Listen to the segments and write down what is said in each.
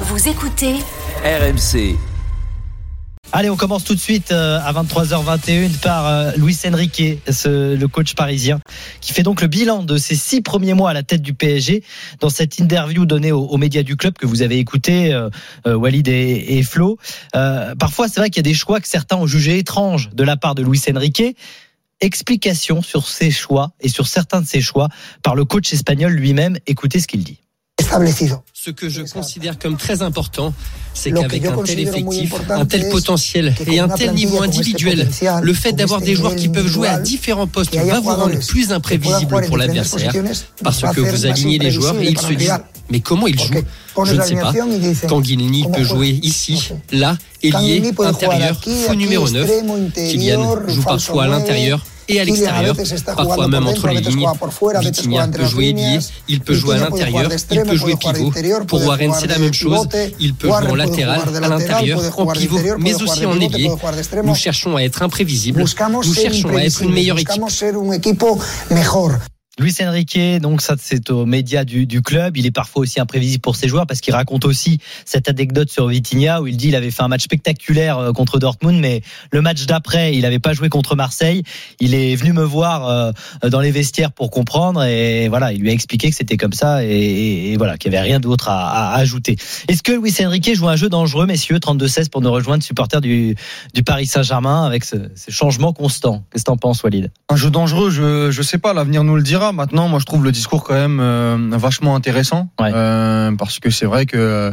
Vous écoutez RMC. Allez, on commence tout de suite euh, à 23h21 par euh, Luis Enrique, ce- le coach parisien, qui fait donc le bilan de ses six premiers mois à la tête du PSG. Dans cette interview donnée aux, aux médias du club que vous avez écouté, euh, euh, Walid et, et Flo, euh, parfois c'est vrai qu'il y a des choix que certains ont jugés étranges de la part de Luis Enrique. Explication sur ses choix et sur certains de ses choix par le coach espagnol lui-même. Écoutez ce qu'il dit. Establecido. Ce que je considère comme très important, c'est qu'avec un tel effectif, un tel potentiel et un tel niveau individuel, le fait d'avoir des joueurs qui peuvent jouer à différents postes va vous rendre plus imprévisible pour l'adversaire parce que vous alignez les joueurs et ils se disent mais comment il joue? Porque pones Je ne sais pas. ¿cómo peut jouer ici, là, ailier, intérieur, faux aquí, numéro 9. extremo, Kylian joue parfois à l'intérieur et à l'extérieur, parfois même entre les lignes. Vitinha peut jouer ailier, il peut jouer à l'intérieur, il peut jouer pivot. Pour Warren, c'est la même chose. Il peut jouer en latéral, à l'intérieur, en pivot, mais aussi en ailier. Nous cherchons à être imprévisibles. Nous cherchons à être une meilleure équipe. Luis Enrique, donc ça c'est aux médias du, du club. Il est parfois aussi imprévisible pour ses joueurs parce qu'il raconte aussi cette anecdote sur Vitinha où il dit il avait fait un match spectaculaire euh, contre Dortmund, mais le match d'après il n'avait pas joué contre Marseille. Il est venu me voir euh, dans les vestiaires pour comprendre et voilà, il lui a expliqué que c'était comme ça et, voilà qu'il n'y avait rien d'autre à, ajouter. Est-ce que Luis Enrique joue un jeu dangereux, messieurs 32-16 pour nous rejoindre, supporters du, du Paris Saint-Germain avec ce, ce changement constant? Qu'est-ce que t'en penses, Walid? Un jeu dangereux, je je sais pas, l'avenir nous le dira. Maintenant, moi je trouve le discours quand même euh, vachement intéressant Ouais. Euh, parce que c'est vrai que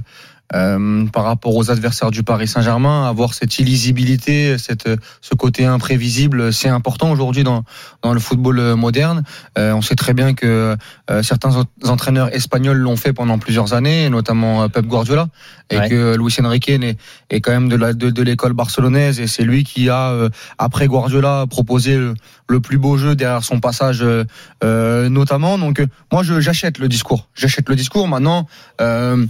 euh, par rapport aux adversaires du Paris Saint-Germain, avoir cette illisibilité, cette ce côté imprévisible, c'est important aujourd'hui dans dans le football moderne. Euh, on sait très bien que euh, certains en- entraîneurs espagnols l'ont fait pendant plusieurs années, notamment euh, Pep Guardiola, et Ouais. que Luis Enrique est, est quand même de la de, de l'école barcelonaise et c'est lui qui a euh, après Guardiola proposé le, le plus beau jeu derrière son passage notamment. Donc moi je j'achète le discours, j'achète le discours. Maintenant. Euh,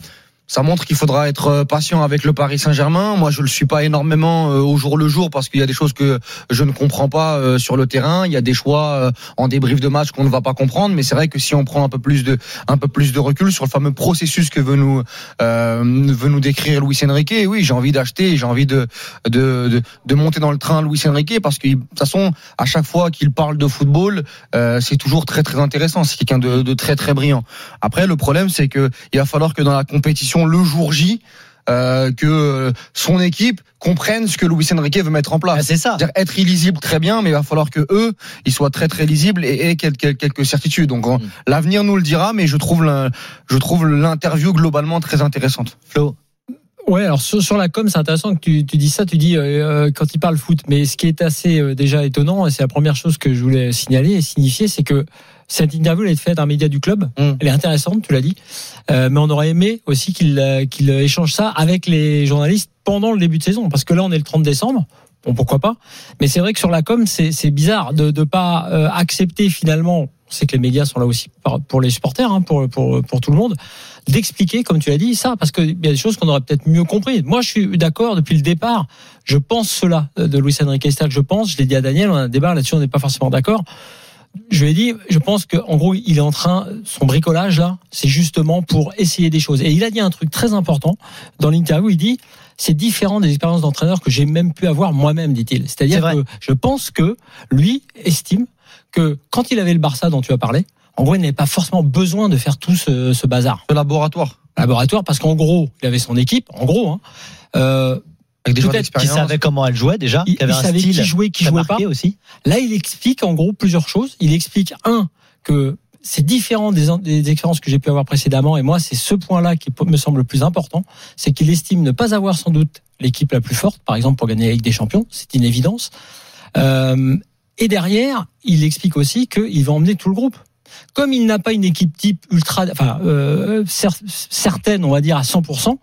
ça montre qu'il faudra être euh, patient avec le Paris Saint-Germain. Moi, je le suis pas énormément euh, au jour le jour parce qu'il y a des choses que je ne comprends pas euh, sur le terrain. Il y a des choix en débrief de match qu'on ne va pas comprendre. Mais c'est vrai que si on prend un peu plus de un peu plus de recul sur le fameux processus que veut nous veut nous décrire Luis Enrique, oui, j'ai envie d'acheter, j'ai envie de, de de monter dans le train Luis Enrique parce que de toute façon, à chaque fois qu'il parle de football, c'est toujours très très intéressant. C'est quelqu'un de, de très très brillant. Après, le problème, c'est que il va falloir que dans la compétition le jour J, euh, que son équipe comprenne ce que Luis Enrique veut mettre en place. Ah, C'est ça. C'est-à-dire être illisible très bien, mais il va falloir que eux, ils soient très très lisibles et aient quelques, quelques certitudes. Donc on- Mm. l'avenir nous le dira, mais je trouve je trouve l'interview globalement très intéressante. Flo Ouais, alors sur, sur la com, c'est intéressant que tu, tu dis ça. Tu dis euh, euh, quand il parle foot, mais ce qui est assez euh, déjà étonnant, et c'est la première chose que je voulais signaler et signifier, c'est que cette interview elle est faite d'un média du club. Mm. Elle est intéressante, tu l'as dit, Euh, mais on aurait aimé aussi qu'il euh, qu'il échange ça avec les journalistes pendant le début de saison, parce que là on est le 30 décembre. Bon, pourquoi pas Mais c'est vrai que sur la com, c'est c'est bizarre de ne pas euh, accepter finalement. On sait que les médias sont là aussi pour les supporters, hein, pour, pour, pour tout le monde d'expliquer, comme tu l'as dit, ça, parce qu'il y a des choses qu'on aurait peut-être mieux compris. Moi, je suis d'accord depuis le départ. Je pense cela euh, de Luis Enrique. Que je pense, je l'ai dit à Daniel, on a un débat là-dessus, on n'est pas forcément d'accord. Je lui ai dit, je pense qu'en gros, il est en train, son bricolage là, c'est justement pour essayer des choses. Et il a dit un truc très important dans l'interview. Il dit, c'est différent des expériences d'entraîneur que j'ai même pu avoir moi-même, dit-il. C'est C'est-à-dire que je pense que lui estime que quand il avait le Barça dont tu as parlé, en gros, il n'avait pas forcément besoin de faire tout ce, ce bazar Ce laboratoire laboratoire parce qu'en gros, il avait son équipe, en gros, hein, euh, avec des joueurs Peut-être qui d'expérience. savait comment elle jouait déjà, il, qui avait il un savait style qui jouait, qui jouait pas. aussi. Là, il explique en gros plusieurs choses. Il explique un que c'est différent des, des expériences que j'ai pu avoir précédemment, et moi, c'est ce point-là qui me semble le plus important, c'est qu'il estime ne pas avoir sans doute l'équipe la plus forte, par exemple pour gagner la Ligue des Champions, c'est une évidence. Euh, et derrière, il explique aussi qu'il va emmener tout le groupe. Comme il n'a pas une équipe type ultra, enfin euh, cer- certaine, on va dire à 100%,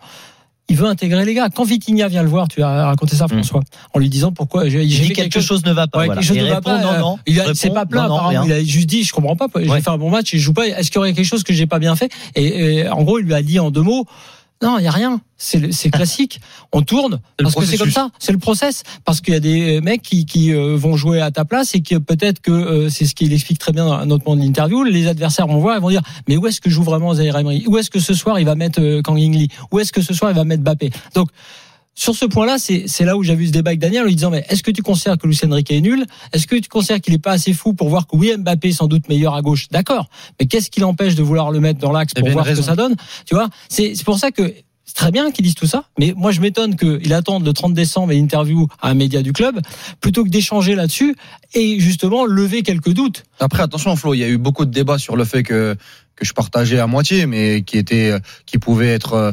il veut intégrer les gars. Quand Vitinha vient le voir, tu as raconté ça, François, en lui disant pourquoi j'ai dit fait quelque chose ne va pas. Ouais, voilà. quelque chose Il ne va répond pas, non, euh, non. Il a- c'est pas plein, non, non. Il a juste dit, je comprends pas. J'ai Ouais. fait un bon match je joue pas. Est-ce qu'il y aurait quelque chose que j'ai pas bien fait? Et, et en gros, il lui a dit en deux mots. Non, il y a rien. C'est classique. On tourne parce que c'est comme ça. C'est le process. Parce qu'il y a des mecs qui, qui euh, vont jouer à ta place et que peut-être que euh, c'est ce qu'il explique très bien dans notre moment de l'interview. Les adversaires vont voir et vont dire mais où est-ce que joue vraiment Zaire Emery? Où est-ce que ce soir il va mettre euh, Kang In Lee? Où est-ce que ce soir il va mettre Bappé Donc sur ce point-là, c'est c'est là où j'ai vu ce débat avec Daniel en lui disant mais est-ce que tu considères que Luis Enrique est nul? Est-ce que tu considères qu'il est pas assez fou pour voir que oui Mbappé est sans doute meilleur à gauche? D'accord, mais qu'est-ce qui l'empêche de vouloir le mettre dans l'axe a pour voir une ce que ça donne? Tu vois, c'est pour ça que c'est très bien qu'ils disent tout ça, mais moi je m'étonne qu'il attende le 30 décembre et interview à un média du club plutôt que d'échanger là-dessus et justement lever quelques doutes. Après, attention, Flo, il y a eu beaucoup de débats sur le fait que que je partageais à moitié, mais qui était, qui pouvait être euh, euh,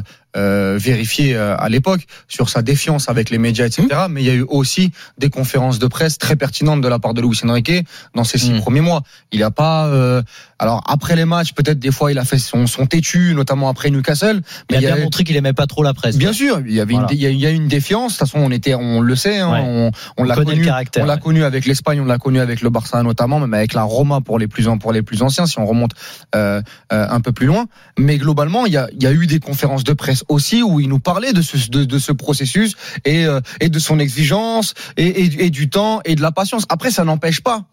vérifié euh, à l'époque sur sa défiance avec les médias, etc. Mmh. Mais il y a eu aussi des conférences de presse très pertinentes de la part de Luis Enrique dans ces six Mm. premiers mois. Il a pas, euh, alors après les matchs, peut-être des fois il a fait son, son têtu, notamment après Newcastle. Il a il bien a- montré qu'il aimait pas trop la presse. Bien sûr, il y avait Voilà. une, il y a- une défiance. De toute façon, on était, on le sait, hein, Ouais. on, on l'a connu. On l'a ouais. connu avec l'Espagne, on l'a connu avec le Barça notamment, même avec la Roma pour les plus pour les plus anciens, si on remonte euh, euh, un peu plus loin. Mais globalement, il y a, il y a eu des conférences de presse aussi où il nous parlait de ce de, de ce processus et euh, et de son exigence et, et, et du temps et de la patience. Après, ça n'empêche pas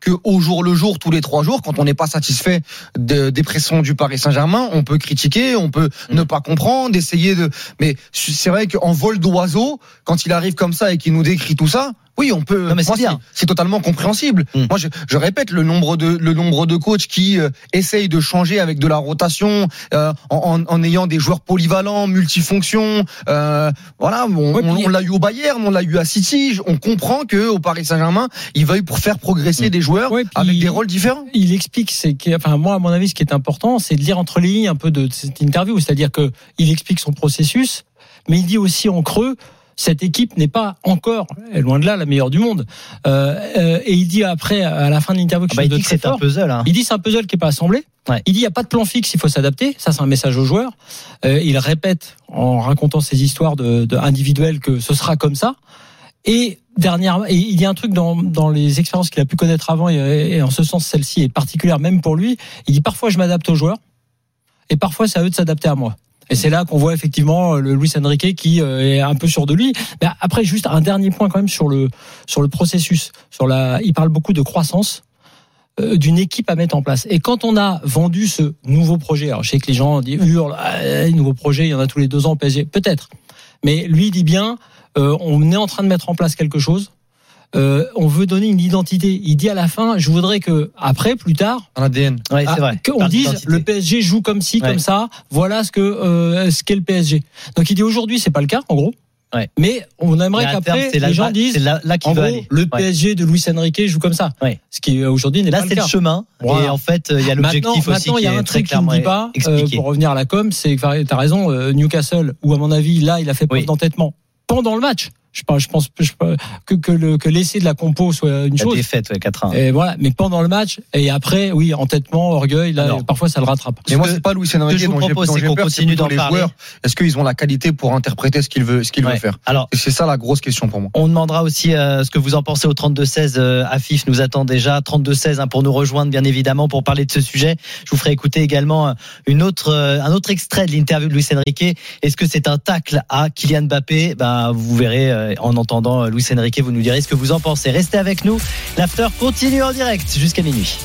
que au jour le jour, tous les trois jours, quand on n'est pas satisfait de, des pressions du Paris Saint-Germain, on peut critiquer, on peut Mm. ne pas comprendre, essayer de. Mais c'est vrai qu'en vol d'oiseau, quand il arrive comme ça et qu'il nous décrit tout ça, oui, on peut. Non, mais c'est bien. c'est totalement compréhensible. Mm. Moi, je, je répète le nombre de le nombre de coachs qui euh, essayent de changer avec de la rotation, euh, en, en, en ayant des joueurs polyvalents, multifonctions. Euh, voilà, on, Ouais, on- l'a eu au Bayern, on l'a eu à City. On comprend que au Paris Saint-Germain, il veuille pour faire progresser Mm. des joueurs Ouais, avec des rôles différents. il explique, c'est que, enfin moi à mon avis, ce qui est important, c'est de lire entre les lignes un peu de cette interview, c'est-à-dire que il explique son processus, mais il dit aussi en creux. Cette équipe n'est pas encore, loin de là, la meilleure du monde. Euh, euh, et il dit après, à la fin de l'interview, Ah bah, il dit que c'est un puzzle. Hein. Il dit c'est un puzzle qui est pas assemblé. Ouais. Il dit il y a pas de plan fixe, il faut s'adapter. Ça c'est un message aux joueurs. Euh, il répète en racontant ses histoires de, de individuelles que ce sera comme ça. Et dernièrement, et il y a un truc dans, dans les expériences qu'il a pu connaître avant et, et en ce sens celle-ci est particulière même pour lui. Il dit parfois je m'adapte aux joueurs et parfois c'est à eux de s'adapter à moi. Et c'est là qu'on voit effectivement le Luis Enrique qui euh, est un peu sûr de lui. Mais après, juste un dernier point quand même sur le sur le processus. Sur la, il parle beaucoup de croissance euh, d'une équipe à mettre en place. Et quand on a vendu ce nouveau projet, alors je sais que les gens disent hurlent, ah, nouveau projet, il y en a tous les deux ans au PSG, peut-être. Mais lui dit bien, euh, on est en train de mettre en place quelque chose. Euh, on veut donner une identité. Il dit à la fin, je voudrais que après, plus tard, Un ADN. Ouais, c'est ah, vrai. qu'on dise le PSG joue comme ci, Ouais. comme ça. Voilà ce que euh, ce qu'est le PSG. Donc il dit aujourd'hui c'est pas le cas en gros. Ouais. Mais on aimerait Mais à terme, qu'après c'est là- les gens c'est disent là, là en gros aller. le Ouais. PSG de Luis Enrique joue comme ça. Ouais. Ce qui euh, aujourd'hui n'est Là, pas le c'est cas. le chemin. Voilà. Et en fait, il y a Maintenant, l'objectif aussi maintenant, il qui y a un est très truc qui ne dit pas, euh, pour revenir à la com, c'est que tu as raison, euh, Newcastle, où à mon avis, là, il a fait preuve Oui. d'entêtement pendant le match. Je pense, je pense je- que, que, le, que l'essai de la compo soit une La chose. défaite, ouais, 4-1. Et voilà, mais pendant le match, et après, oui, entêtement, orgueil, là, parfois ça le rattrape. Mais moi, c'est pas Luis que Enrique je vous dont j'ai propose, dont c'est j'ai qu'on peur, c'est continue d'en les parler. joueurs. Est-ce qu'ils ont la qualité pour interpréter ce qu'il veut, ce qu'il Ouais. veut faire? Alors, c'est ça la grosse question pour moi. On demandera aussi euh, ce que vous en pensez au 32-16. Euh, Afif nous attend déjà. 32-16 hein, pour nous rejoindre, bien évidemment, pour parler de ce sujet. Je vous ferai écouter également euh, une autre, euh, un autre extrait de l'interview de Luis Enrique. Est-ce que c'est un tacle à Kylian Mbappé? Ben, Vous verrez euh, en entendant euh, Luis Enrique, vous nous direz ce que vous en pensez. Restez avec nous. L'after continue en direct jusqu'à minuit.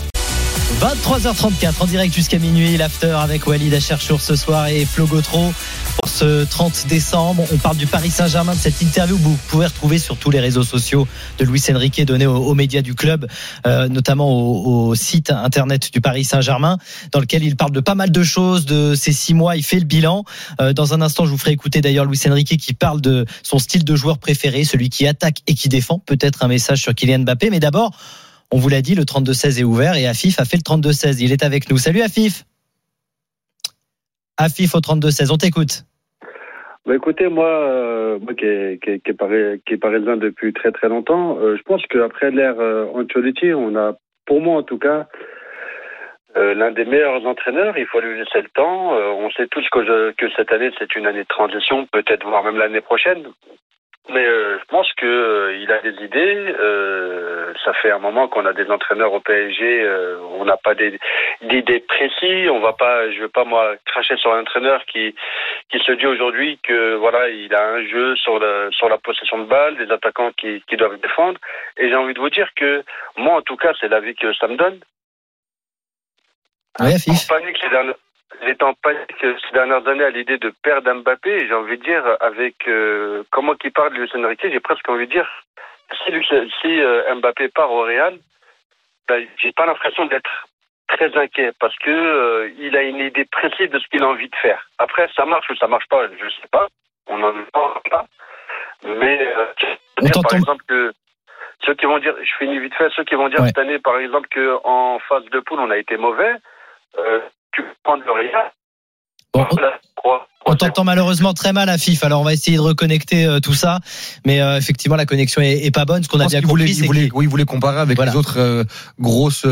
23h34 en direct jusqu'à minuit, l'after avec Walid Acharchour ce soir et Flo Gautreau pour ce 30 décembre. On parle du Paris Saint-Germain, de cette interview que vous pouvez retrouver sur tous les réseaux sociaux de Luis Enrique donné aux, aux médias du club, euh, notamment au, au site internet du Paris Saint-Germain, dans lequel il parle de pas mal de choses, de ces six mois, il fait le bilan. Euh, dans un instant, je vous ferai écouter d'ailleurs Luis Enrique qui parle de son style de joueur préféré, celui qui attaque et qui défend. Peut-être un message sur Kylian Mbappé, mais d'abord, on vous l'a dit, le 32-16 est ouvert et Afif a fait le 32-16. Il est avec nous. Salut Afif. Afif au 32-16, on t'écoute. Bah écoutez, moi, euh, moi qui est, qui, depuis très très longtemps, euh, je pense qu'après l'ère euh, Ancelotti, on a, pour moi en tout cas, euh, l'un des meilleurs entraîneurs. Il faut lui laisser le temps. On sait tous que, que cette année c'est une année de transition, peut-être voire même l'année prochaine. Mais euh, je pense que euh, il a des idées. Euh, ça fait un moment qu'on a des entraîneurs au PSG. euh, on n'a pas des- d'idées précises. On va pas. Je veux pas moi cracher sur un entraîneur qui qui se dit aujourd'hui que voilà il a un jeu sur la sur la possession de balle, des attaquants qui qui doivent défendre. Et j'ai envie de vous dire que moi en tout cas c'est l'avis que ça me donne. Ouais, Fif. panique ces j'étais en panique ces dernières années à l'idée de perdre Mbappé. J'ai envie de dire, avec euh, comment qu'il parle de Enrique, j'ai presque envie de dire, si, euh, Mbappé part au Real, ben, j'ai pas l'impression d'être très inquiet parce que euh, il a une idée précise de ce qu'il a envie de faire. Après, ça marche ou ça marche pas, je sais pas. On n'en parle pas. Mais euh, dire, par exemple que ceux qui vont dire, je finis vite fait, ceux qui vont dire Ouais. cette année, par exemple, que en phase de poule on a été mauvais, euh, tu prendre le. Bon, Voilà, trois- On t'entend malheureusement très mal à FIF, alors on va essayer de reconnecter euh, tout ça, mais euh, effectivement la connexion est, est pas bonne. Ce qu'on a bien compris, c'est qu'il- oui, il voulait comparer avec Voilà. les autres euh, grosses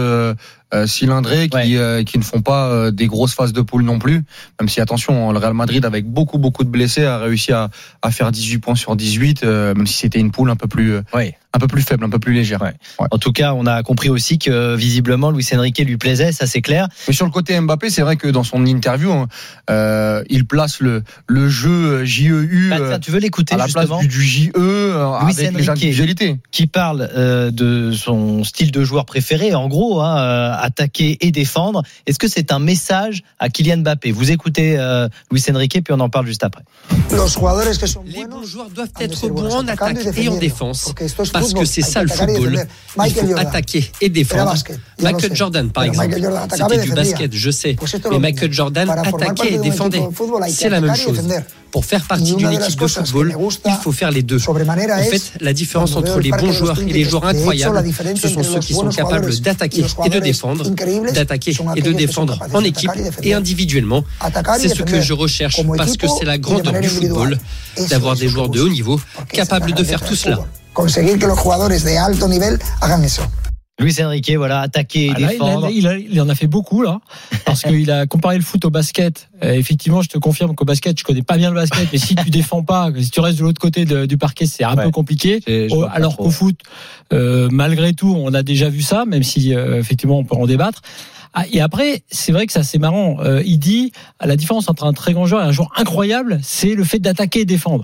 cylindrées qui, Ouais. euh, qui ne font pas euh, des grosses phases de poule non plus. Même si attention, hein, le Real Madrid avec beaucoup beaucoup de blessés a réussi à, à faire 18 points sur 18, euh, même si c'était une poule un peu plus euh, Ouais. un peu plus faible, un peu plus légère. Ouais. En tout cas, on a compris aussi que visiblement Luis Enrique lui plaisait, ça c'est clair. Mais sur le côté Mbappé, c'est vrai que dans son interview, hein, euh, il place le le jeu JEU Bah, euh, tiens, tu veux l'écouter à la place justement du, du JE euh, Luis avec les qui parle euh, de son style de joueur préféré, en gros, hein, euh, attaquer et défendre. Est-ce que c'est un message à Kylian Mbappé? Vous écoutez euh, Luis Enrique, puis on en parle juste après. Les bons joueurs doivent être bons en attaque et en défense. Parce que c'est ça le football. Il faut attaquer et défendre. Michael. Jordan, par exemple, c'était du basket, je sais. Mais Michael. Jordan attaquait et défendait. C'est la même chose. Pour faire partie d'une équipe de football, il faut faire les deux. En fait, la différence entre les bons joueurs et les joueurs incroyables, ce sont ceux qui sont capables d'attaquer et de défendre, d'attaquer et de défendre en équipe et individuellement. C'est ce que je recherche parce que c'est la grandeur du football d'avoir es des joueurs de haut niveau capables de faire tout cela. fútbol. Conseguir que los jugadores de alto nivel hagan eso. Luis Enrique, voilà, attaquer et Ah, là, il, défendre. a- il a- il en a fait beaucoup là, parce qu'il a comparé le foot au basket. Effectivement, je te confirme qu'au basket, je connais pas bien le basket, mais si tu défends pas, si tu restes de l'autre côté de- du parquet, c'est un Ouais. peu compliqué. Alors qu'au foot, euh, malgré tout, on a déjà vu ça, même si euh, effectivement on peut en débattre. Ah, et après, c'est vrai que ça c'est marrant. Euh, il dit la différence entre un très grand joueur et un joueur incroyable, c'est le fait d'attaquer et défendre.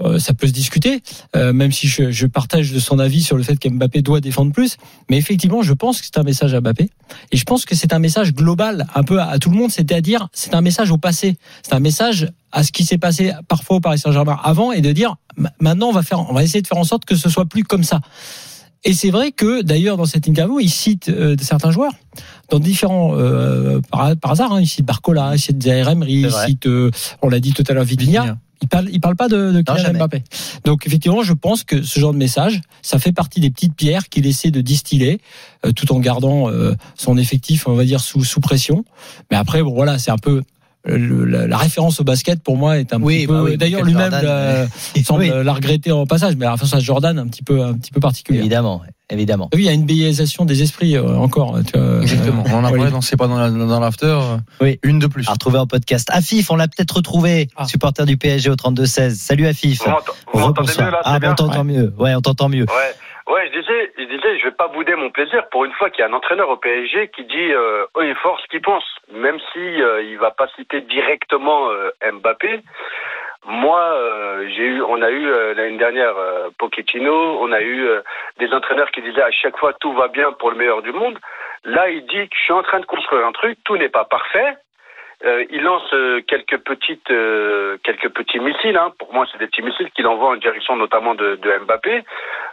Euh, ça peut se discuter, euh, même si je, je partage de son avis sur le fait qu'Mbappé doit défendre plus. Mais effectivement, je pense que c'est un message à Mbappé. Et je pense que c'est un message global, un peu à, à tout le monde, c'est-à-dire c'est un message au passé. C'est un message à ce qui s'est passé parfois au Paris Saint-Germain avant et de dire ma- maintenant on va faire, on va essayer de faire en sorte que ce soit plus comme ça. Et c'est vrai que d'ailleurs dans cette interview, il cite euh, certains joueurs dans différents euh, par, par hasard. Hein, il cite Barcola, il cite Zaire il cite, euh, on l'a dit tout à l'heure, Vitinha. Il parle, il parle pas de, de Kylian. Mbappé. Donc effectivement, je pense que ce genre de message, ça fait partie des petites pierres qu'il essaie de distiller, euh, tout en gardant euh, son effectif, on va dire sous sous pression. Mais après, bon voilà, c'est un peu le- la, la référence au basket pour moi est un Oui, petit bah peu. oui, D'ailleurs, lui-même euh, semble Oui, la regretter en passage, mais la référence à Jordan un petit peu un petit peu particulière. évidemment, évidemment. Oui, il y a une biaisation des esprits euh, encore. Tu vois, Exactement. euh, On en a parlé dans C'est pas dans la- dans l'after. euh, Oui. Une de plus. À retrouver en podcast. Afif, on l'a peut-être retrouvé, Ah. supporter du PSG au 32-16. Salut Afif. Vous m'entend- vous m'entendez mieux là Ah, c'est bon, on bien t'entend mieux. Ouais, on t'entend mieux. Ouais. Ouais, je disais, je pas bouder mon plaisir pour une fois qu'il y a un entraîneur au PSG qui dit euh, et fort ce qu'il pense, même si euh, il va pas citer directement euh, Mbappé. Moi, euh, j'ai eu, on a eu euh, l'année dernière euh, Pochettino, on a eu des entraîneurs qui disaient à chaque fois tout va bien pour le meilleur du monde. Là, il dit que je suis en train de construire un truc, tout n'est pas parfait. Euh, il lance euh, quelques petites, euh, quelques petits missiles. Hein. Pour moi, c'est des petits missiles qu'il envoie en direction notamment de, de Mbappé.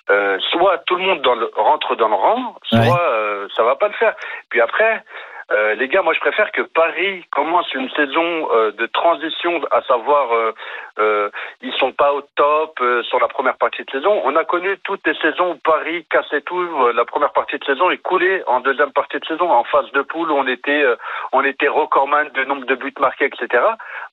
Euh, soit tout le monde dans le, rentre dans le rang, soit Ouais. euh, ça va pas le faire. Puis après, euh, les gars, moi je préfère que Paris commence une saison euh, de transition, à savoir euh, euh, ils sont pas au top euh, sur la première partie de saison. On a connu toutes les saisons où Paris cassait tout. euh, la première partie de saison et coulait en deuxième partie de saison. En phase de poule, on était on était recordman de nombre de buts marqués, etc.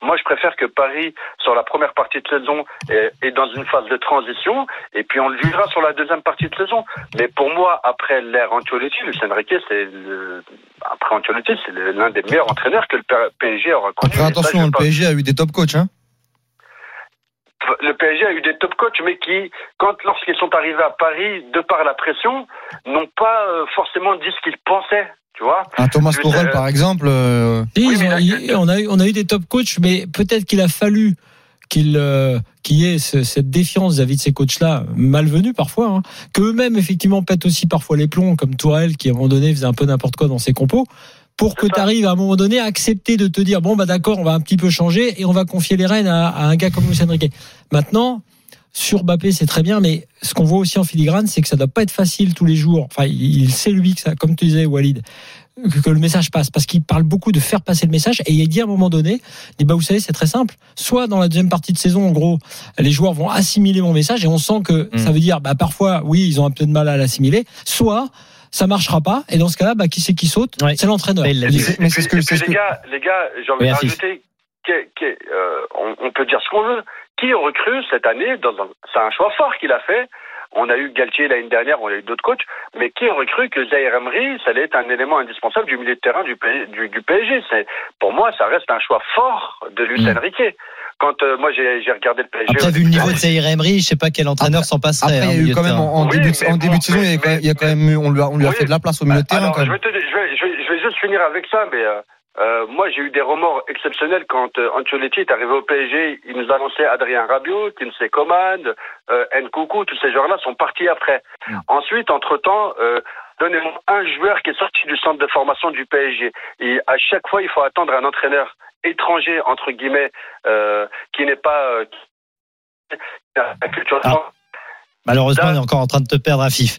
Moi, je préfère que Paris sur la première partie de saison est, dans une phase de transition et puis on le jugera sur la deuxième partie de saison. Mais pour moi, après l'ère Ancelotti, Lucien Riquet, c'est. Après Ancelotti, c'est le- l'un des meilleurs entraîneurs que le PSG aura connu. Après, Et ça, attention, le pas- PSG a eu des top coachs. Hein. le PSG a eu des top coachs, mais qui, quand lorsqu'ils sont arrivés à Paris, de par la pression, n'ont pas euh, forcément dit ce qu'ils pensaient. Tu vois Un Thomas Tuchel, par exemple. euh, Oui, on, a eu, on a eu des top coachs, mais peut-être qu'il a fallu qu'il euh, y ait ce- cette défiance vis-à-vis de ces coachs-là, malvenus parfois, hein, qu'eux-mêmes, effectivement, pètent aussi parfois les plombs, comme Tourelle, qui à un moment donné faisait un peu n'importe quoi dans ses compos, pour que tu arrives à un moment donné à accepter de te dire, bon, bah d'accord, on va un petit peu changer et on va confier les rênes à, à un gars comme Luis Enrique. Maintenant, sur Mbappé, c'est très bien, mais ce qu'on voit aussi en filigrane, c'est que ça doit pas être facile tous les jours. Enfin, il sait lui que ça, comme tu disais, Walid, que, que le message passe, parce qu'il parle beaucoup de faire passer le message, et il dit à un moment donné, dit, bah, vous savez, c'est très simple. Soit dans la deuxième partie de saison, en gros, les joueurs vont assimiler mon message, et on sent que Mm. ça veut dire, bah, parfois, oui, ils ont un peu de mal à l'assimiler. Soit, ça marchera pas, et dans ce cas-là, bah, qui c'est qui saute? Ouais. C'est l'entraîneur. Et et et les gars, les gars, j'ai envie de rajouter, euh, on, on peut dire ce qu'on veut. Qui cru cette année C'est un choix fort qu'il a fait. On a eu Galtier l'année dernière, on a eu d'autres coachs, mais qui aurait cru que Zaire Emery, ça allait être un élément indispensable du milieu de terrain du, P- du, du PSG C'est pour moi, ça reste un choix fort de Luis Mm. Enrique. Quand euh, moi j'ai j'ai regardé le PSG, Après, vu le niveau de Zaire Emery, je sais pas quel entraîneur s'en passerait. Après, hein, il y a au eu quand même en, en Oui, début, de, mais en bon, début de saison, il y a quand même, il y a quand même eu- on lui a, on lui a Oui. fait de la place au milieu de terrain Alors, quand je, vais te- je, vais, je, vais, je vais juste finir avec ça, mais euh, euh, moi j'ai eu des remords exceptionnels quand euh, Ancelotti est arrivé au PSG. Il nous annonçait Adrien Rabiot, Kinsey Coman, euh, Nkoukou, tous ces joueurs-là sont partis après. Mm. Ensuite, entre-temps, euh, donnez-moi un joueur qui est sorti du centre de formation du PSG. Et à chaque fois, il faut attendre un entraîneur étranger, entre guillemets, euh, qui n'est pas... Qui a la culture de Ah. Malheureusement, Là- on est encore en train de te perdre à FIF.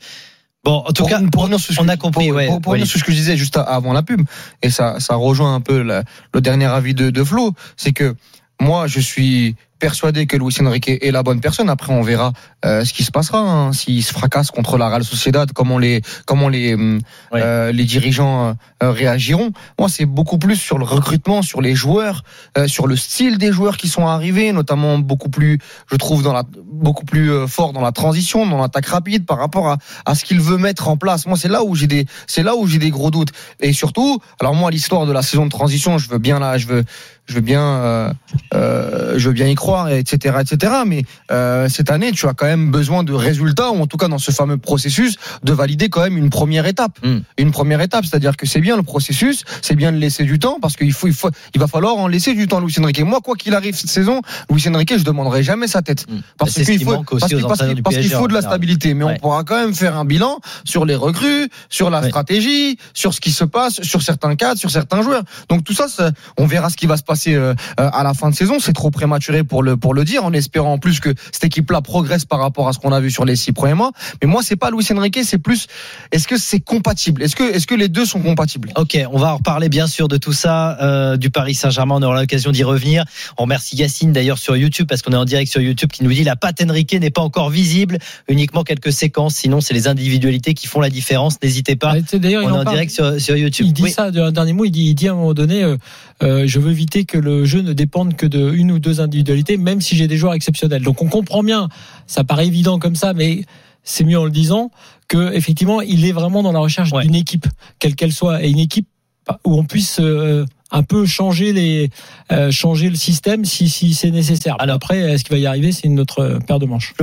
Bon, en tout Pour- cas, pour on, a compris, pour, ouais. pour- pour sur ce que je disais juste avant la pub, et ça, ça rejoint un peu la- le dernier avis de, de Flo, c'est que moi, je suis persuadé que Luis Enrique est la bonne personne. Après, on verra euh, ce qui se passera. hein. S'il se fracasse contre la Real Sociedad, comment les, comment les, hum, euh, les dirigeants euh, réagiront. Moi, c'est beaucoup plus sur le recrutement, sur les joueurs, euh, sur le style des joueurs qui sont arrivés, notamment beaucoup plus, je trouve, dans la, beaucoup plus euh, fort dans la transition, dans l'attaque rapide par rapport à, à ce qu'il veut mettre en place. Moi, c'est là où j'ai des, c'est là où j'ai des gros doutes. Et surtout, alors moi, l'histoire de la saison de transition, je veux bien là, je veux, je veux bien, euh, euh, je veux bien y croire, etc., etc. Mais euh, cette année, tu as quand même besoin de résultats, ou en tout cas dans ce fameux processus, de valider quand même une première étape. Mm. Une première étape, c'est-à-dire que c'est bien le processus, c'est bien de laisser du temps, parce qu'il faut, il faut, il va falloir en laisser du temps, à Luis Enrique. Moi, quoi qu'il arrive cette saison, Luis Enrique, je demanderai jamais sa tête. Parce qu'il qui faut, parce qu'il- de la stabilité, mais Ouais. on pourra quand même faire un bilan sur les recrues, sur la Ouais. stratégie, sur ce qui se passe, sur certains cadres, sur certains joueurs. Donc tout ça, ça- on verra ce qui va se passer euh, euh, à la fin de saison. C'est trop prématuré pour le pour le dire, en espérant en plus que cette équipe-là progresse par rapport à ce qu'on a vu sur les six premiers mois. Mais moi, c'est pas Luis Enrique, c'est plus. Est-ce que c'est compatible? Est-ce que est-ce que les deux sont compatibles? Ok, on va en reparler bien sûr de tout ça, euh, du Paris Saint-Germain, on aura l'occasion d'y revenir. On remercie Yacine d'ailleurs sur YouTube, parce qu'on est en direct sur YouTube, qui nous dit la patte Enrique n'est pas encore visible, uniquement quelques séquences, sinon c'est les individualités qui font la différence, n'hésitez pas. Ah, On est en en parle. direct sur, sur YouTube. Il dit Oui. ça, un dernier mot, il dit, il dit à un moment donné, euh, euh, je veux éviter que le jeu ne dépende que de une ou deux individualités, même si j'ai des joueurs exceptionnels. Donc on comprend bien, ça paraît évident comme ça, mais c'est mieux en le disant que effectivement, il est vraiment dans la recherche Ouais. d'une équipe, quelle qu'elle soit, et une équipe où on puisse euh, un peu changer les euh, changer le système si si c'est nécessaire. Alors- après, est-ce qu'il va y arriver, c'est une autre paire de manches.